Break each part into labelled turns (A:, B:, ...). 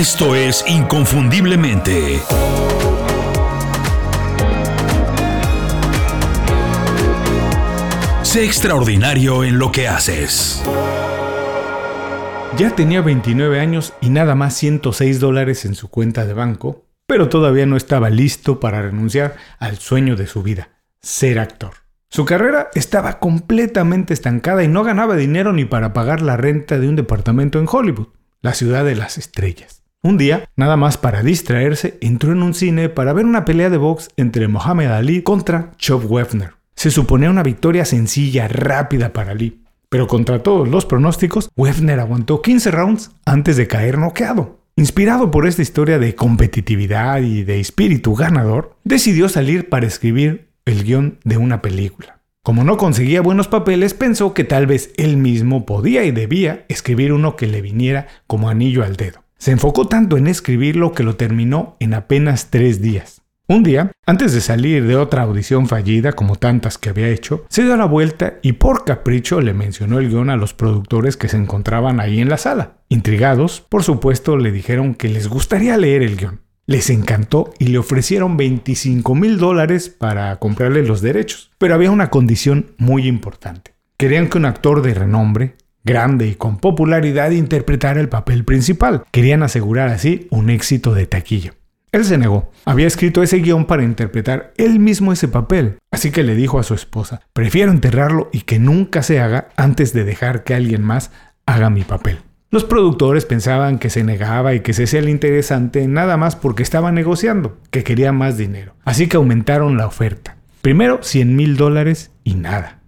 A: Esto es Inconfundiblemente. Sé extraordinario en lo que haces.
B: Ya tenía 29 años y nada más 106 dólares en su cuenta de banco, pero todavía no estaba listo para renunciar al sueño de su vida, ser actor. Su carrera estaba completamente estancada y no ganaba dinero ni para pagar la renta de un departamento en Hollywood, la ciudad de las estrellas. Un día, nada más para distraerse, entró en un cine para ver una pelea de box entre Mohamed Ali contra Chuck Wefner. Se suponía una victoria sencilla, rápida para Ali, pero contra todos los pronósticos, Wefner aguantó 15 rounds antes de caer noqueado. Inspirado por esta historia de competitividad y de espíritu ganador, decidió salir para escribir el guion de una película. Como no conseguía buenos papeles, pensó que tal vez él mismo podía y debía escribir uno que le viniera como anillo al dedo. Se enfocó tanto en escribirlo que lo terminó en apenas tres días. Un día, antes de salir de otra audición fallida como tantas que había hecho, se dio la vuelta y por capricho le mencionó el guion a los productores que se encontraban ahí en la sala. Intrigados, por supuesto, le dijeron que les gustaría leer el guion. Les encantó y le ofrecieron 25 mil dólares para comprarle los derechos. Pero había una condición muy importante. Querían que un actor de renombre, grande y con popularidad interpretara el papel principal. Querían asegurar así un éxito de taquilla. Él se negó. Había escrito ese guion para interpretar él mismo ese papel, así que le dijo a su esposa, prefiero enterrarlo y que nunca se haga antes de dejar que alguien más haga mi papel. Los productores pensaban que se negaba y que se hacía el interesante nada más porque estaba negociando, que quería más dinero. Así que aumentaron la oferta. Primero 100 mil dólares y nada.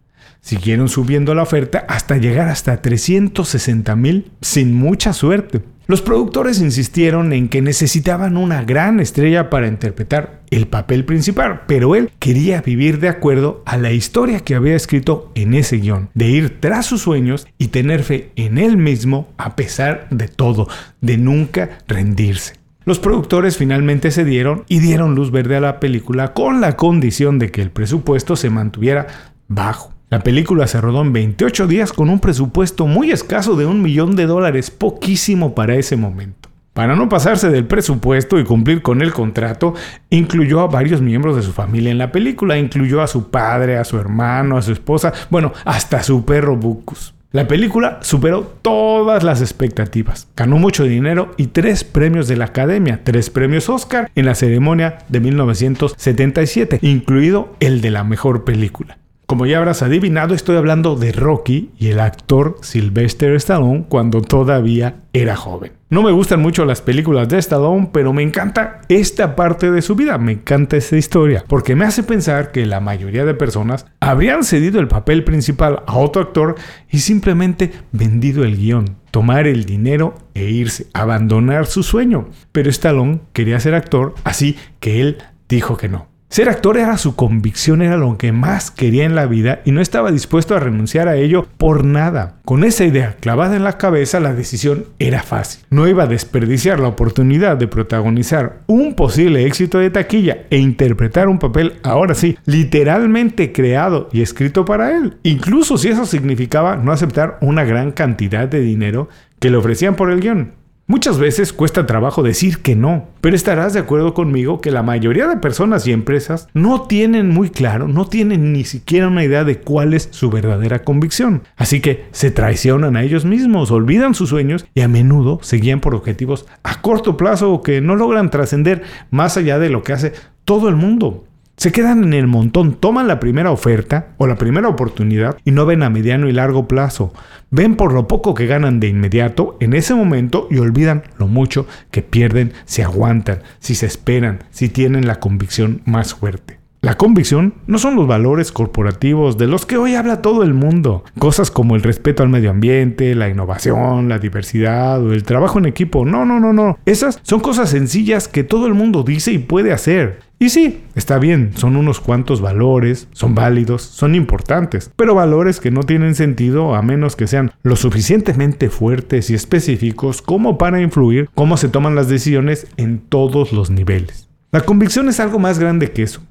B: Siguieron subiendo la oferta hasta llegar hasta 360 mil sin mucha suerte. Los productores insistieron en que necesitaban una gran estrella para interpretar el papel principal, pero él quería vivir de acuerdo a la historia que había escrito en ese guion, de ir tras sus sueños y tener fe en él mismo a pesar de todo, de nunca rendirse. Los productores finalmente cedieron y dieron luz verde a la película con la condición de que el presupuesto se mantuviera bajo. La película se rodó en 28 días con un presupuesto muy escaso de un millón de dólares, poquísimo para ese momento. Para no pasarse del presupuesto y cumplir con el contrato, incluyó a varios miembros de su familia en la película, incluyó a su padre, a su hermano, a su esposa, bueno, hasta a su perro Bucus. La película superó todas las expectativas, ganó mucho dinero y tres premios de la Academia, tres premios Oscar en la ceremonia de 1977, incluido el de la mejor película. Como ya habrás adivinado, estoy hablando de Rocky y el actor Sylvester Stallone cuando todavía era joven. No me gustan mucho las películas de Stallone, pero me encanta esta parte de su vida, me encanta esta historia, porque me hace pensar que la mayoría de personas habrían cedido el papel principal a otro actor y simplemente vendido el guion, tomar el dinero e irse, abandonar su sueño. Pero Stallone quería ser actor, así que él dijo que no. Ser actor era su convicción, era lo que más quería en la vida y no estaba dispuesto a renunciar a ello por nada. Con esa idea clavada en la cabeza, la decisión era fácil. No iba a desperdiciar la oportunidad de protagonizar un posible éxito de taquilla e interpretar un papel, ahora sí, literalmente creado y escrito para él. Incluso si eso significaba no aceptar una gran cantidad de dinero que le ofrecían por el guion. Muchas veces cuesta trabajo decir que no, pero estarás de acuerdo conmigo que la mayoría de personas y empresas no tienen muy claro, no tienen ni siquiera una idea de cuál es su verdadera convicción. Así que se traicionan a ellos mismos, olvidan sus sueños y a menudo se guían por objetivos a corto plazo que no logran trascender más allá de lo que hace todo el mundo. Se quedan en el montón, toman la primera oferta o la primera oportunidad y no ven a mediano y largo plazo. Ven por lo poco que ganan de inmediato en ese momento y olvidan lo mucho que pierden si aguantan, si se esperan, si tienen la convicción más fuerte. La convicción no son los valores corporativos de los que hoy habla todo el mundo. Cosas como el respeto al medio ambiente, la innovación, la diversidad o el trabajo en equipo. No, no, no, no. Esas son cosas sencillas que todo el mundo dice y puede hacer. Y sí, está bien, son unos cuantos valores, son válidos, son importantes, pero valores que no tienen sentido a menos que sean lo suficientemente fuertes y específicos como para influir cómo se toman las decisiones en todos los niveles. La convicción es algo más grande que eso.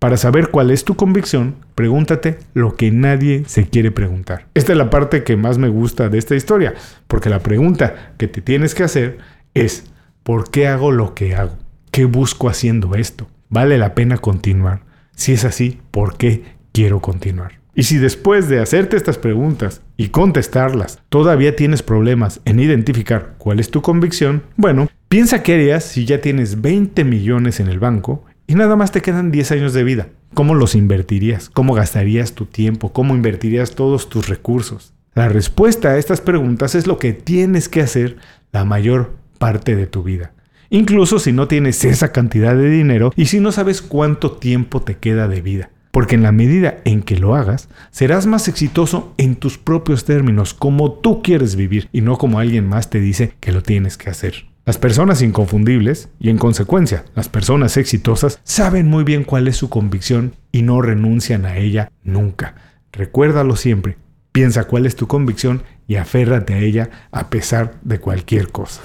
B: Para saber cuál es tu convicción, pregúntate lo que nadie se quiere preguntar. Esta es la parte que más me gusta de esta historia, porque la pregunta que te tienes que hacer es, ¿por qué hago lo que hago? ¿Qué busco haciendo esto? ¿Vale la pena continuar? Si es así, ¿por qué quiero continuar? Y si después de hacerte estas preguntas y contestarlas todavía tienes problemas en identificar cuál es tu convicción, bueno, piensa qué harías si ya tienes 20 millones en el banco y nada más te quedan 10 años de vida. ¿Cómo los invertirías? ¿Cómo gastarías tu tiempo? ¿Cómo invertirías todos tus recursos? La respuesta a estas preguntas es lo que tienes que hacer la mayor parte de tu vida. Incluso si no tienes esa cantidad de dinero y si no sabes cuánto tiempo te queda de vida. Porque en la medida en que lo hagas, serás más exitoso en tus propios términos, como tú quieres vivir y no como alguien más te dice que lo tienes que hacer. Las personas inconfundibles, y en consecuencia las personas exitosas, saben muy bien cuál es su convicción y no renuncian a ella nunca. Recuérdalo siempre, piensa cuál es tu convicción y aférrate a ella a pesar de cualquier cosa.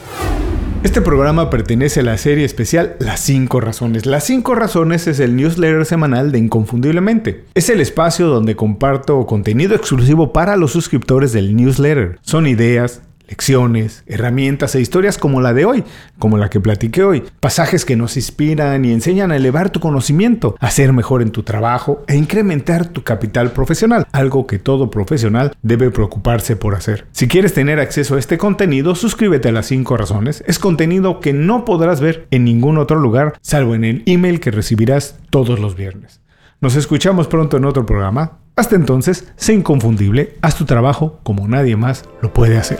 B: Este programa pertenece a la serie especial Las 5 Razones. Las 5 Razones es el newsletter semanal de Inconfundiblemente. Es el espacio donde comparto contenido exclusivo para los suscriptores del newsletter. Son ideas, lecciones, herramientas e historias como la de hoy, como la que platiqué hoy, pasajes que nos inspiran y enseñan a elevar tu conocimiento, a ser mejor en tu trabajo e incrementar tu capital profesional, algo que todo profesional debe preocuparse por hacer. Si quieres tener acceso a este contenido, suscríbete a las 5 razones. Es contenido que no podrás ver en ningún otro lugar, salvo en el email que recibirás todos los viernes. Nos escuchamos pronto en otro programa. Hasta entonces, sé inconfundible, haz tu trabajo como nadie más lo puede hacer.